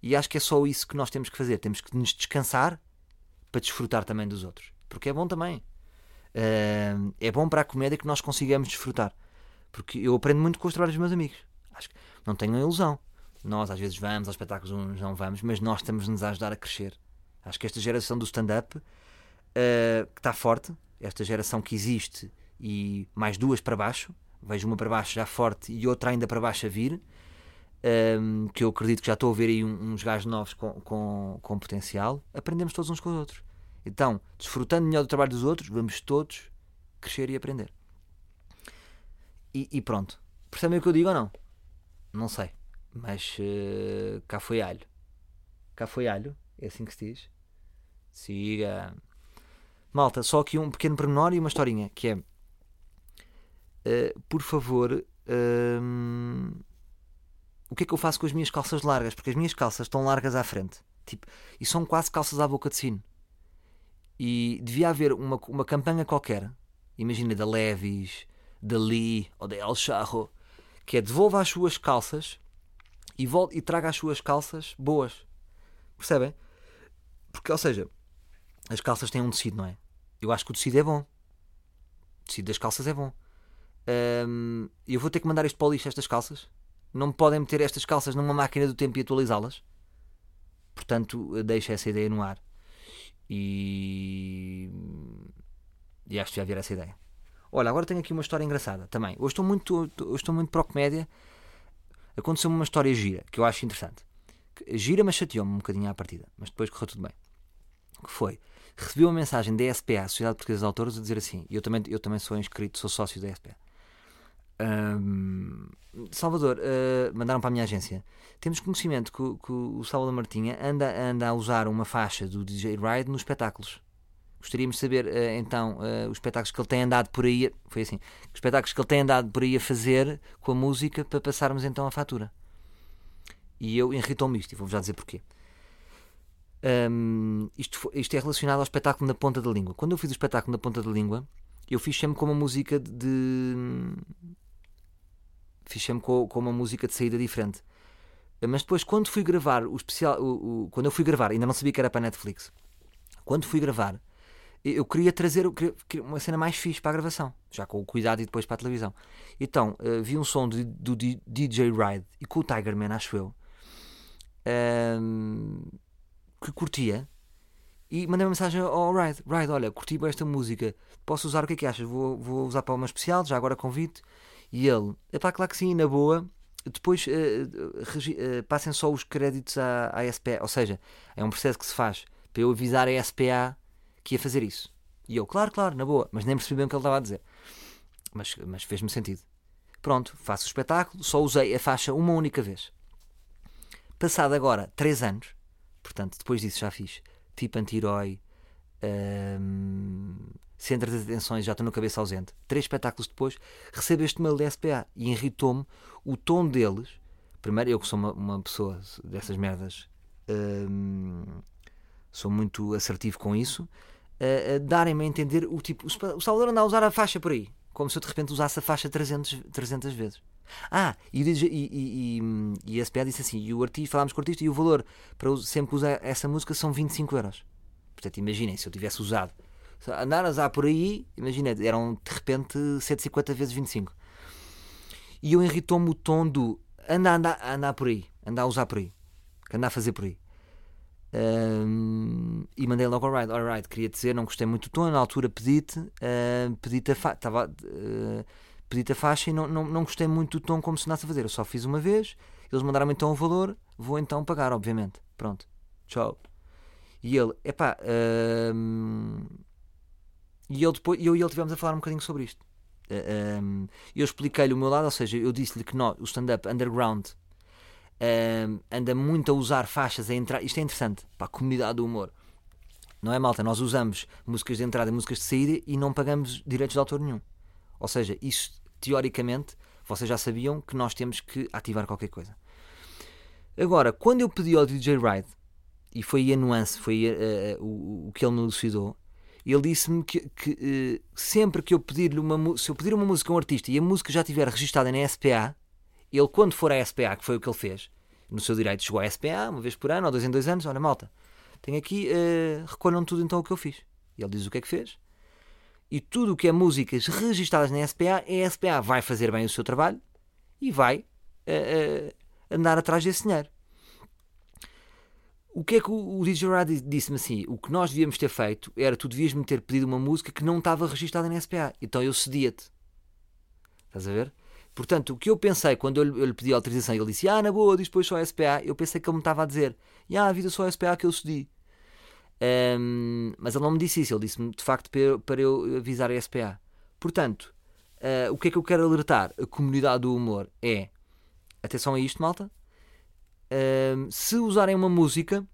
E acho que é só isso que nós temos que fazer. Temos que nos descansar para desfrutar também dos outros. Porque é bom também. É bom para a comédia que nós consigamos desfrutar. Porque eu aprendo muito com os trabalhos dos meus amigos. Acho que não tenho a ilusão. Nós às vezes vamos aos espetáculos, uns não vamos, mas nós estamos-nos a ajudar a crescer. Acho que esta geração do stand-up ah, que está forte, esta geração que existe e mais duas para baixo, vejo uma para baixo já forte e outra ainda para baixo a vir, ahm, que eu acredito que já estou a ver aí um- uns gajos novos com, com, com potencial, aprendemos todos uns com os outros. Então, desfrutando melhor do trabalho dos outros, vamos todos crescer e aprender. E, e pronto. Percebem o que eu digo ou não? Não sei. Mas eh, cá foi alho. Cá foi alho. É assim que se diz. Siga. Malta, só aqui um pequeno pormenor e uma historinha que é. eh, por favor, hum, o que é que eu faço com as minhas calças largas? Porque as minhas calças estão largas à frente. Tipo, e são quase calças à boca de sino. E devia haver uma, uma campanha qualquer, imagina da Levis, da Lee ou da El Charro, que é devolva as suas calças e, e traga as suas calças boas. Percebem? Porque, ou seja, as calças têm um tecido, não é? Eu acho que o tecido é bom. O tecido das calças é bom. Eu vou ter que mandar isto para o lixo, estas calças. Não me podem meter estas calças numa máquina do tempo e atualizá-las. Portanto, deixo essa ideia no ar. E. E acho que já vir essa ideia. Olha, agora tenho aqui uma história engraçada também. Hoje estou muito, hoje estou muito pró-comédia. Aconteceu-me uma história gira que eu acho interessante. Gira, mas chateou-me um bocadinho à partida. Mas depois correu tudo bem. Que foi? Recebi uma mensagem da SPA, Sociedade Portuguesa de Autores, a dizer assim: eu também, eu também sou inscrito, sou sócio da SPA. Ahm, Salvador, ah, mandaram para a minha agência. Temos conhecimento que, que o Salvador Martinha anda, anda a usar uma faixa do DJ Ride nos espetáculos. Gostaríamos de saber ah, então ah, os espetáculos que ele tem andado por aí. Foi assim: os espetáculos que ele tem andado por aí a fazer com a música para passarmos então a fatura. E eu irritou-me isto, e vou-vos já dizer porquê. Ahm, isto, fo- isto é relacionado ao espetáculo na ponta da língua. Quando eu fiz o espetáculo na ponta da língua, eu fiz sempre com uma música de. fiz sempre com, com uma música de saída diferente. Mas depois, quando fui gravar o especial. o- o- quando eu fui gravar, ainda não sabia que era para a Netflix. Quando fui gravar, eu queria trazer uma cena mais fixe para a gravação, já com o cuidado e depois para a televisão. Então, eh, vi um som do D- DJ Ride e com o Tigerman, acho eu, ahm, que curtia. E mandei uma mensagem ao Ride: Ride, olha, curti bem esta música, posso usar o que é que achas? Vou, vou usar para uma especial, já agora convite. E ele: é pá, claro que sim, na boa. Depois regi- eh, passem só os créditos à, à SPA, ou seja, é um processo que se faz para eu avisar a SPA que ia fazer isso. E eu, claro, claro, na boa, mas nem percebi bem o que ele estava a dizer. Mas, mas fez-me sentido. Pronto, faço o espetáculo, só usei a faixa uma única vez. Passado agora 3 anos, portanto, depois disso já fiz tipo anti-herói, hum, centro das atenções, já estou no cabeça ausente. Três espetáculos depois, recebo este mail da SPA e irritou-me o tom deles. Primeiro, eu que sou uma, uma pessoa dessas merdas, hum, sou muito assertivo com isso, darem-me a entender o tipo. O Salvador anda a usar a faixa por aí, como se eu de repente usasse a faixa 300, 300 vezes. Ah, e, e, e, e, a SPA disse assim: e o artista, falámos com o artista, e o valor para sempre usar essa música são 25 euros. Portanto, imaginem, se eu tivesse usado, andar a usar por aí, imagina, eram de repente 150 vezes 25. E eu irritou-me o tom do anda, anda, anda por aí, anda a usar por aí, que anda a fazer por aí. Ahm, e mandei logo alright, alright, queria dizer, não gostei muito do tom, na altura pedi-te, ah, pedi-te a, fa estava, ah, pedi-te a faixa e não, não, não gostei muito do tom como se andasse a fazer. Eu só fiz uma vez, eles mandaram então o valor, vou então pagar, obviamente. Pronto, tchau. E ele, epá, ahm, e ele depois, eu e ele tivemos a falar um bocadinho sobre isto. Uh, um, eu expliquei-lhe o meu lado, ou seja, eu disse-lhe que nós, o stand-up underground um, anda muito a usar faixas a entrar. Isto é interessante para a comunidade do humor. Não é malta? Nós usamos músicas de entrada e músicas de saída e não pagamos direitos de autor nenhum. Ou seja, isso teoricamente vocês já sabiam que nós temos que ativar qualquer coisa. Agora, quando eu pedi ao DJ Ride, e foi aí a nuance, foi uh, uh, o, o, que ele me elucidou, ele disse-me que, que uh, sempre que eu pedir-lhe uma se eu pedir uma música a um artista e a música já estiver registada na SPA, ele quando for à SPA, que foi o que ele fez, no seu direito chegou à SPA, uma vez por ano, ou dois em dois anos, olha malta, tenho aqui, recolham tudo então o que eu fiz. E ele diz o que é que fez, e tudo o que é músicas registadas na SPA, a SPA vai fazer bem o seu trabalho e vai uh, uh, andar atrás desse dinheiro. O que é que o, o DJ Rad disse-me assim? O que nós devíamos ter feito era tu devias-me ter pedido uma música que não estava registada na SPA. Então eu cedia-te. Estás a ver? Portanto, o que eu pensei quando eu, eu lhe pedi autorização, ele disse: Ah, na boa, diz depois só SPA. Eu pensei que ele me estava a dizer: Ah, a vida só a SPA que eu cedi. Um, mas ele não me disse isso, ele disse-me de facto para, para eu avisar a SPA. Portanto, uh, o que é que eu quero alertar a comunidade do humor é atenção a isto, malta. Uh, se usarem uma música,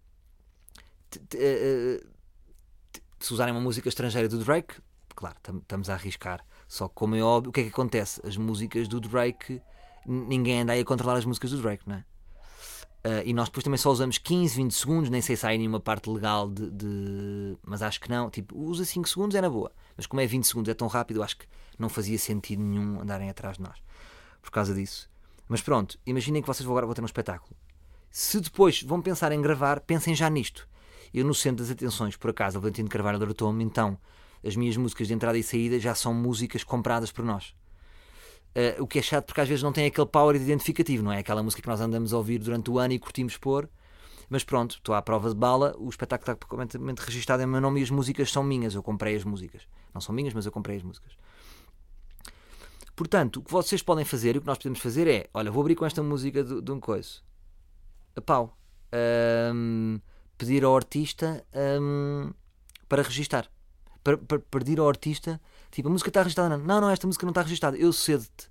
uh, se usarem uma música estrangeira do Drake, claro, estamos a arriscar. Só que, como é óbvio, o que é que acontece? As músicas do Drake, ninguém anda aí a controlar as músicas do Drake, não é? Uh, e nós depois também só usamos 15, 20 segundos, nem sei se há nenhuma parte legal de, de, Mas acho que não. Tipo, usa 5 segundos é na boa. Mas como é 20 segundos, é tão rápido, acho que não fazia sentido nenhum andarem atrás de nós. Por causa disso. Mas pronto, imaginem que vocês vão agora vão ter um espetáculo. Se depois vão pensar em gravar, pensem já nisto. Eu, no centro das atenções, por acaso, o Valentino Carvalho alertou-me, então as minhas músicas de entrada e saída já são músicas compradas por nós. Uh, o que é chato porque às vezes não tem aquele power identificativo, não é? Aquela música que nós andamos a ouvir durante o ano e curtimos pôr. Mas pronto, estou à prova de bala, o espetáculo está completamente registado em meu nome e as músicas são minhas. Eu comprei as músicas. Não são minhas, mas eu comprei as músicas. Portanto, o que vocês podem fazer e o que nós podemos fazer é: olha, vou abrir com esta música de, de um coisa. A pau. Um, pedir ao artista um, para registar. Para, para, pedir ao artista Tipo, a música está registrada. Não, não, esta música não está registrada. Eu cedo-te.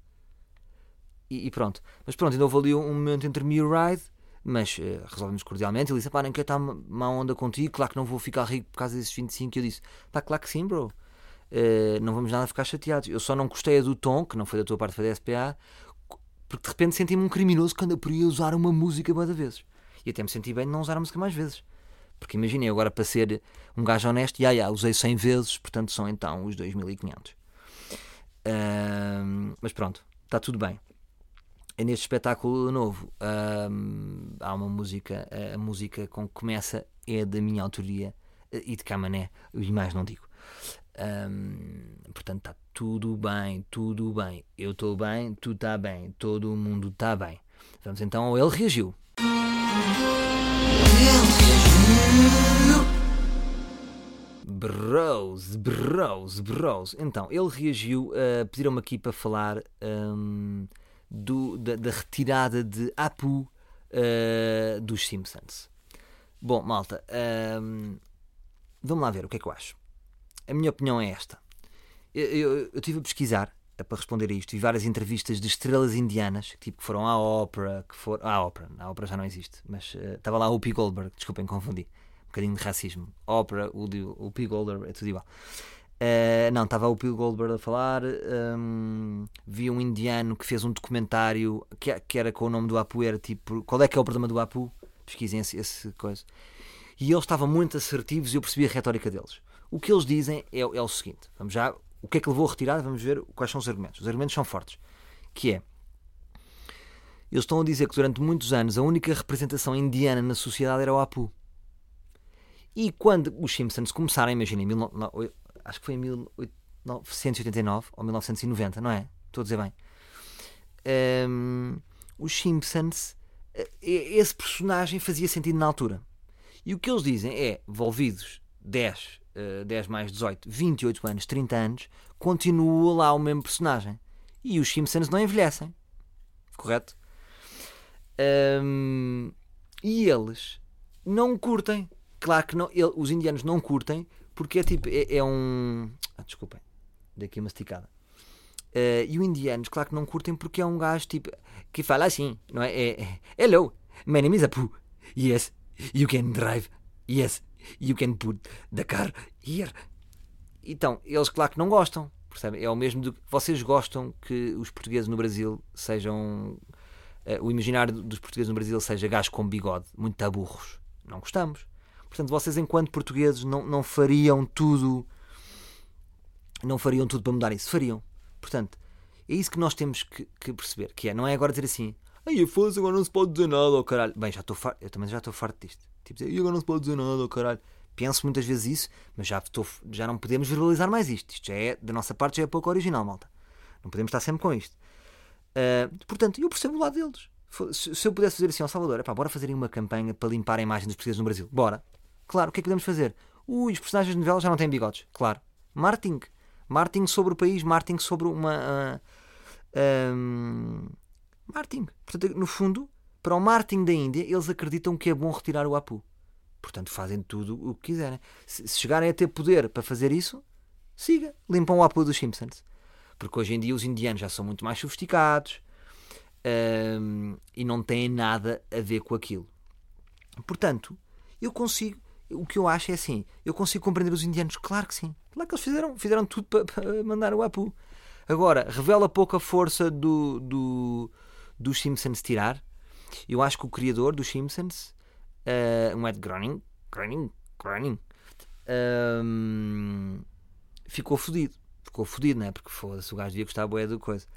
E, e, pronto. Mas pronto, ainda houve ali um momento entre me e o Ride, mas uh, resolvemos cordialmente. Ele disse: pá, nem quero estar má onda contigo. Claro que não vou ficar rico por causa desses 25. E eu disse: pá, claro que sim, bro. Uh, não vamos nada ficar chateados. Eu só não gostei do tom, que não foi da tua parte, foi da SPA, porque de repente senti-me um criminoso quando eu podia usar uma música várias vezes. E até me senti bem de não usar a música mais vezes. Porque imaginem, agora para ser um gajo honesto, já, já, usei 100 vezes, portanto são então os 2500. Uh, mas pronto, está tudo bem. É neste espetáculo novo há uma música, a música com que começa é da minha autoria e de Camané, e mais não digo. Um, portanto, está tudo bem, tudo bem. Eu estou bem, tu está bem, todo mundo está bem. Vamos então ao Ele Reagiu. Bros, bros, bros. Então, ele reagiu a pediram-me aqui para falar um, do, da, da, retirada de Apu uh, dos Simpsons. Bom, malta, um, vamos lá ver o que é que eu acho. A minha opinião é esta. Eu, estive a pesquisar é para responder a isto. Vi várias entrevistas de estrelas indianas, tipo, que foram à ópera, que foram. À ópera, a ópera já não existe, mas uh, estava lá o P. Goldberg, desculpem, confundi. Bocadinho de racismo. Ópera, o, o P. Goldberg, é tudo igual. Uh, não, estava o P. Goldberg a falar. Um, vi um indiano que fez um documentário que, que era com o nome do Apu, era tipo, qual é que é o problema do Apu? Pesquisem esse, esse coisa. E eles estavam muito assertivos e eu percebi a retórica deles. O que eles dizem é, é o seguinte: vamos já o que é que levou a retirada? Vamos ver quais são os argumentos. Os argumentos são fortes. Que é, eles estão a dizer que durante muitos anos a única representação indiana na sociedade era o Apu. E quando os Simpsons começaram, imaginem, acho que foi em 1989 ou 1990, não é? Estou a dizer bem. Um, os Simpsons, eh, esse personagem fazia sentido na altura. E o que eles dizem é, envolvidos 10, uh, 10 mais 18, 28 anos, 30 anos, continua lá o mesmo personagem. E os Simpsons não envelhecem. Correto? Um, e eles não curtem. Claro que não, ele, os indianos não curtem porque é tipo, é, é um. Ah, desculpem, dei aqui uma esticada. Eh, e os indianos, claro que não curtem porque é um gajo tipo que fala assim, não é? é, é Hello, my name is Apu. Yes, you can drive. Yes, you can put the car here. Então, eles, claro que não gostam. Percebem? É o mesmo do que vocês gostam que os portugueses no Brasil sejam. eh, o imaginário dos portugueses no Brasil seja gajos com bigode, muito taburros. Não gostamos. Portanto, vocês, enquanto portugueses, não, não fariam tudo. Não fariam tudo para mudar isso. Fariam. Portanto, é isso que nós temos que, que perceber. Que é, não é agora dizer assim, ai, foda agora não se pode dizer nada, oh caralho. Bem, já estou farto, eu também já estou farto disto. Tipo, dizer, "Ih, agora não se pode dizer nada, oh caralho. Penso muitas vezes isso, mas já, estou, já não podemos verbalizar mais isto. Isto já é, da nossa parte, já é pouco original, malta. Não podemos estar sempre com isto. Ah, portanto, eu percebo o lado deles. Se, eu pudesse dizer assim ao Salvador, epá, bora fazerem uma campanha para limpar a imagem dos portugueses no Brasil. Bora. Claro, o que é que podemos fazer? Ui, os personagens de novela já não têm bigodes. Claro. Marketing. Marketing sobre o país, marketing sobre uma. ah, ahm, marketing. Portanto, no fundo, para o marketing da Índia, eles acreditam que é bom retirar o Apu. Portanto, fazem tudo o que quiserem. Se, se chegarem a ter poder para fazer isso, siga. Limpam o Apu dos Simpsons. Porque hoje em dia os indianos já são muito mais sofisticados ahm, e não têm nada a ver com aquilo. Portanto, eu consigo. O que eu acho é assim: eu consigo compreender os indianos, claro que sim. Claro que eles fizeram, fizeram tudo para, para mandar o Apu. Agora, revela pouca força do, do, dos Simpsons tirar. Eu acho que o criador dos Simpsons, uh, um Ed Groening, Groening, Groening ahm, ficou fodido. Ficou fodido, não é? Porque foda-se, o gajo devia gostar bué do coisa.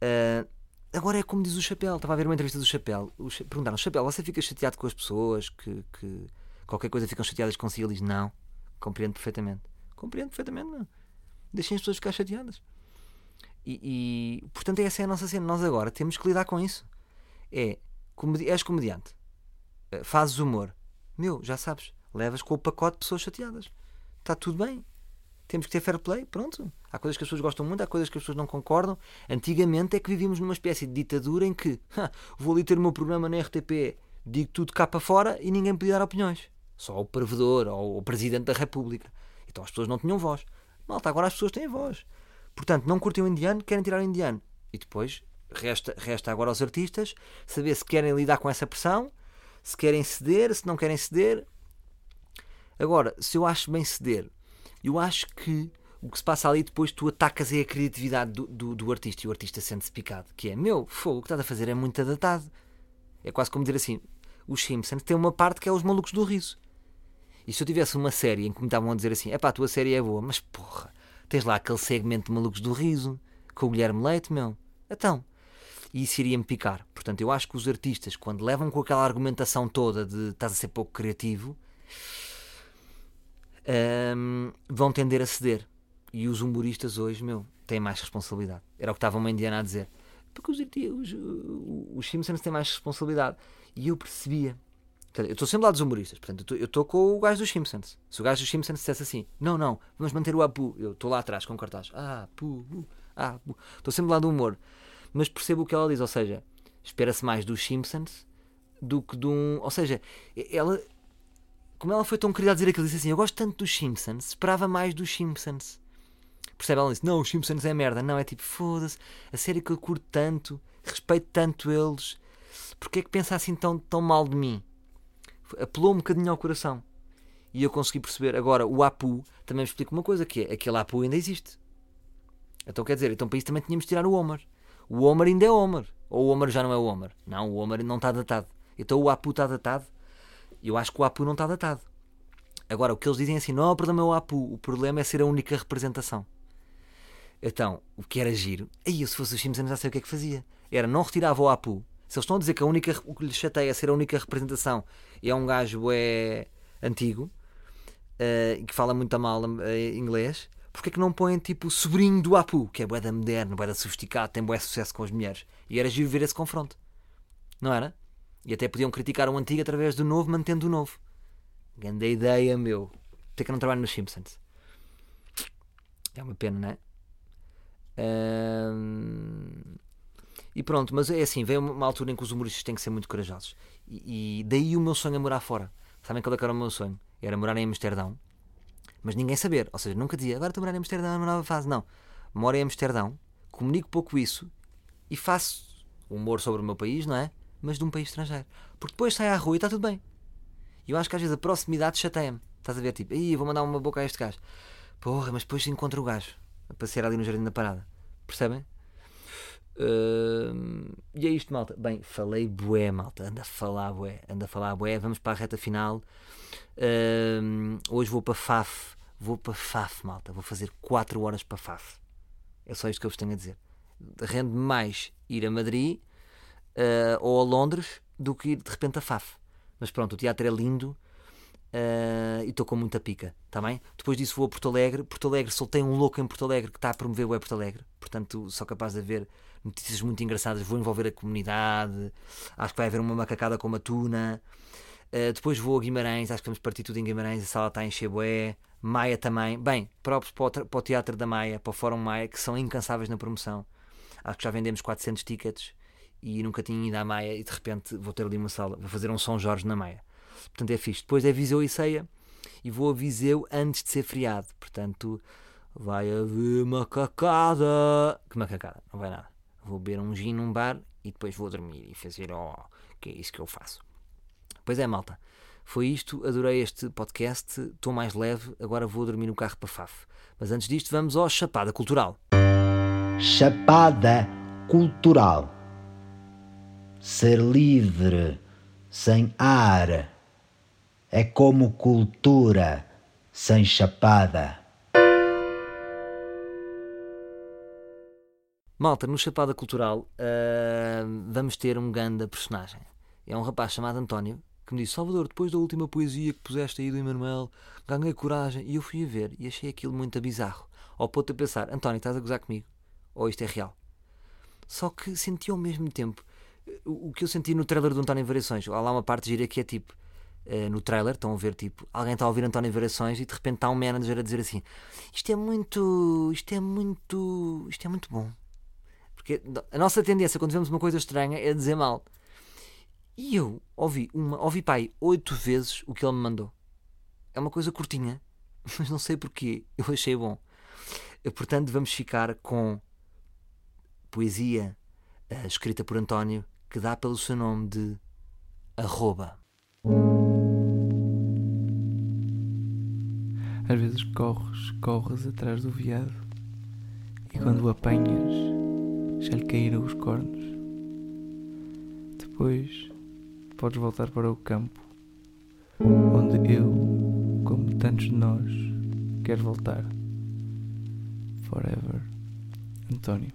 Ah, agora é como diz o Chapéu. Estava a ver uma entrevista do Chapéu. Perguntaram: Chapéu, você fica chateado com as pessoas que, que qualquer coisa ficam chateadas consigo? Ele diz: Não, compreendo perfeitamente. Compreendo perfeitamente, não. Deixem as pessoas ficar chateadas. E, e, portanto, essa é a nossa cena. Nós agora temos que lidar com isso. É, comedi és comediante, eh, fazes humor, meu, já sabes, levas com o pacote de pessoas chateadas. Está tudo bem. Temos que ter fair play, pronto. Há coisas que as pessoas gostam muito, há coisas que as pessoas não concordam. Antigamente é que vivíamos numa espécie de ditadura em que "Ha, vou ali ter o meu programa na RTP, digo tudo cá para fora e ninguém podia dar opiniões. Só o provedor ou o presidente da República. Então as pessoas não tinham voz. Malta, agora as pessoas têm voz. Portanto, não curtem o indiano, querem tirar o indiano. E depois resta, resta agora aos artistas saber se querem lidar com essa pressão, se querem ceder, se não querem ceder. Agora, se eu acho bem ceder, eu acho que o que se passa ali depois tu atacas é a criatividade do, do, do artista e o artista sente-se picado. Que é, meu, fogo, o que estás a fazer é muito adaptado. É quase como dizer assim: os Simpsons têm uma parte que é os malucos do riso. E se eu tivesse uma série em que me estavam a dizer assim: é pá, a tua série é boa, mas porra, tens lá aquele segmento de malucos do riso com o Guilherme Leite, meu. Então. E isso iria-me picar. Portanto, eu acho que os artistas, quando levam com aquela argumentação toda de estás a ser pouco criativo, hum, vão tender a ceder. E os humoristas hoje, meu, têm mais responsabilidade. Era o que estava uma indiana a dizer. Porque os, os, os Simpsons têm mais responsabilidade. E eu percebia. Portanto, Eu estou sempre lá dos humoristas. Portanto, eu estou- com o gajo dos Simpsons. Se o gajo dos Simpsons dissesse assim, não, não, vamos manter o Apu. Eu estou lá atrás com um cartaz. Ah, pu, pu, ah, pu. Estou sempre lá do humor. Mas percebo o que ela diz. Ou seja, espera-se mais dos Simpsons do que de um. Ou seja, ela. Como ela foi tão querida a dizer aquilo, disse assim: Eu gosto tanto dos Simpsons, esperava mais dos Simpsons. Percebe? Ela disse: Não, os Simpsons é merda. Não, é tipo, foda-se, a série que eu curto tanto, respeito tanto eles, porque é que pensa assim tão, tão mal de mim? Apelou um bocadinho ao coração. E eu consegui perceber. Agora, o Apu também me explica uma coisa: que é aquele Apu ainda existe. Então quer dizer, então para isso também tínhamos de tirar o Homer. O Homer ainda é Homer. Ou o Homer já não é o Homer. Não, o Homer não está datado. Então o Apu está datado. Eu acho que o Apu não está datado. Agora, o que eles dizem é assim: não, o problema é o Apu, o problema é ser a única representação. Então, o que era giro, aí eu se fosse os Simpsons já sei o que é que fazia. Era não retirava o Apu. Se eles estão a dizer que a única, o que lhes chateia é ser a única representação e é um gajo é antigo e que fala muito mal eh, inglês, porque é que não põem tipo o sobrinho do Apu, que é bué da moderno, bué da sofisticado, tem bué sucesso com as mulheres? E era giro ver esse confronto. Não era? E até podiam criticar o antigo através do novo, mantendo o novo. Grande ideia, meu. Até que eu não trabalho nos Simpsons. É uma pena, não é? Ahm, E pronto, mas é assim, vem uma altura em que os humoristas têm que ser muito corajosos. E, e daí o meu sonho é morar fora. Sabem qual é era o meu sonho? Era morar em Amsterdão, mas ninguém saber. Ou seja, nunca dizia, agora estou a morar em Amsterdão, é uma nova fase. Não. Moro em Amsterdão, comunico pouco isso e faço humor sobre o meu país, não é? Mas de um país estrangeiro. Porque depois sai à rua e está tudo bem. E eu acho que às vezes a proximidade chateia-me. Estás a ver? Tipo, Ih, vou mandar uma boca a este gajo. Porra, mas depois encontro o gajo a passear ali no jardim da parada. Percebem? Uh, e é isto, malta. Bem, falei bué, malta. Anda a falar bué. Anda a falar bué. Vamos para a reta final. Uh, hoje vou para FAF. Vou para FAF, malta. Vou fazer 4 horas para FAF. É só isto que eu vos tenho a dizer. Rende mais ir a Madrid uh, ou a Londres do que ir de repente a FAF. Mas pronto, o teatro é lindo. Uh, e estou com muita pica, está bem? Depois disso vou a Porto Alegre. Porto Alegre, soltei um louco em Porto Alegre que está a promover o Web Porto Alegre. Portanto, sou capaz de haver notícias muito engraçadas. Vou envolver a comunidade. Acho que vai haver uma macacada com uma tuna. Uh, depois vou a Guimarães. Acho que vamos partir tudo em Guimarães. A sala está em Cheboé. Maia também. Bem, próprios para o, Teatro da Maia, para o Fórum Maia, que são incansáveis na promoção. Acho que já vendemos 400 tickets e nunca tinha ido à Maia. E de repente vou ter ali uma sala. Vou fazer um São Jorge na Maia. Portanto é fixe. Depois é Viseu e Ceia. E vou a Viseu antes de ser feriado. Portanto, vai haver macacada. Que macacada? Não vai nada. Vou beber um gin num bar e depois vou dormir e fazer, oh, que é isso que eu faço. Pois é, malta. Foi isto, adorei este podcast, estou mais leve, agora vou dormir no carro para Faf. Mas antes disto, vamos ao Chapada Cultural. Chapada Cultural. Ser livre, sem ar é como cultura sem chapada. Malta, no Chapada Cultural uh, vamos ter um ganda personagem. É um rapaz chamado António que me disse: Salvador, depois da última poesia que puseste aí do Emanuel, ganhei coragem. E eu fui a ver e achei aquilo muito bizarro. Ao ponto de pensar: António, estás a gozar comigo? Ou isto é real? Só que senti ao mesmo tempo o que eu senti no trailer do António Variações. Há lá uma parte gira que é tipo uh, no trailer, estão a ver tipo, alguém está a ouvir António Variações e de repente está um manager a dizer assim: Isto é muito. Isto é muito. Isto é muito bom. Porque a nossa tendência quando vemos uma coisa estranha é dizer mal. E eu ouvi uma, ouvi pai oito vezes o que ele me mandou. É uma coisa curtinha, mas não sei porquê. Eu achei bom. Portanto, vamos ficar com poesia uh, escrita por António que dá pelo seu nome de arroba. Às vezes corres, corres atrás do veado e quando o apanhas já lhe caíram os cornos. Depois podes voltar para o campo onde eu, como tantos de nós, quero voltar. Forever. António.